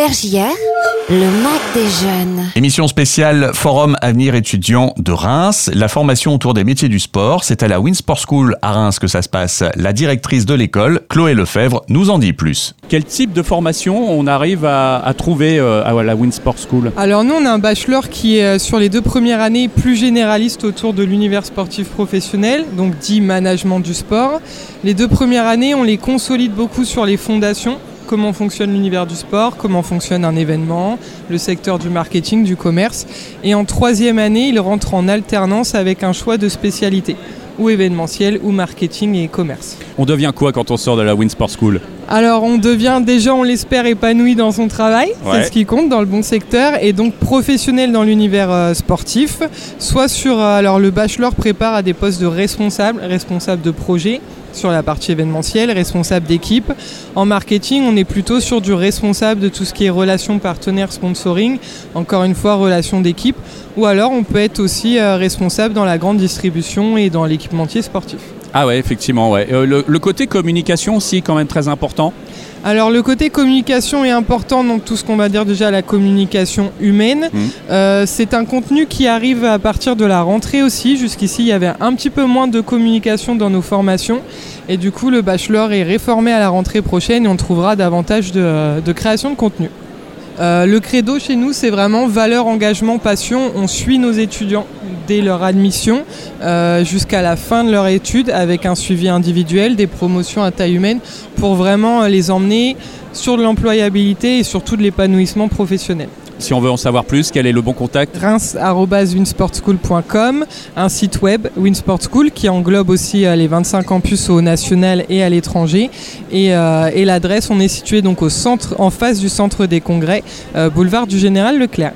RJR, le Mac des jeunes. Émission spéciale Forum Avenir étudiant de Reims. La formation autour des métiers du sport, c'est à la Winsport School à Reims que ça se passe. La directrice de l'école, Chloé Lefebvre, nous en dit plus. Quel type de formation on arrive à, à trouver euh, à la Winsport School? Alors nous, on a un bachelor qui est euh, sur les deux premières années plus généraliste autour de l'univers sportif professionnel, donc dit management du sport. Les deux premières années, on les consolide beaucoup sur les fondations comment fonctionne l'univers du sport, comment fonctionne un événement, le secteur du marketing, du commerce. Et en troisième année, il rentre en alternance avec un choix de spécialité, ou événementiel, ou marketing et commerce. On devient quoi quand on sort de la Winsport School? Alors on devient déjà, on l'espère, épanoui dans son travail, Ouais. c'est ce qui compte dans le bon secteur, et donc professionnel dans l'univers euh, sportif, soit sur, euh, alors le bachelor prépare à des postes de responsable, responsable de projet, sur la partie événementielle, responsable d'équipe. En marketing, on est plutôt sur du responsable de tout ce qui est relations partenaires, sponsoring, encore une fois relations d'équipe, ou alors on peut être aussi euh, responsable dans la grande distribution et dans l'équipementier sportif. Ah ouais, effectivement, ouais. Euh, le, le côté communication aussi, quand même très important. Alors le côté communication est important, donc tout ce qu'on va dire déjà la communication humaine. Mhm. Euh, c'est un contenu qui arrive à partir de la rentrée aussi. Jusqu'ici, il y avait un petit peu moins de communication dans nos formations. Et du coup, le bachelor est réformé à la rentrée prochaine et on trouvera davantage de, de création de contenu. Euh, le credo chez nous, c'est vraiment valeur, engagement, passion. On suit nos étudiants dès leur admission euh, jusqu'à la fin de leur étude avec un suivi individuel, des promotions à taille humaine pour vraiment les emmener sur de l'employabilité et surtout de l'épanouissement professionnel. Si on veut en savoir plus, quel est le bon contact? Reims.winsportschool.com, un site web Winsport School qui englobe aussi euh, les 25 campus au national et à l'étranger. Et, euh, et l'adresse, on est situé donc au centre, en face du centre des congrès, euh, boulevard du Général Leclerc.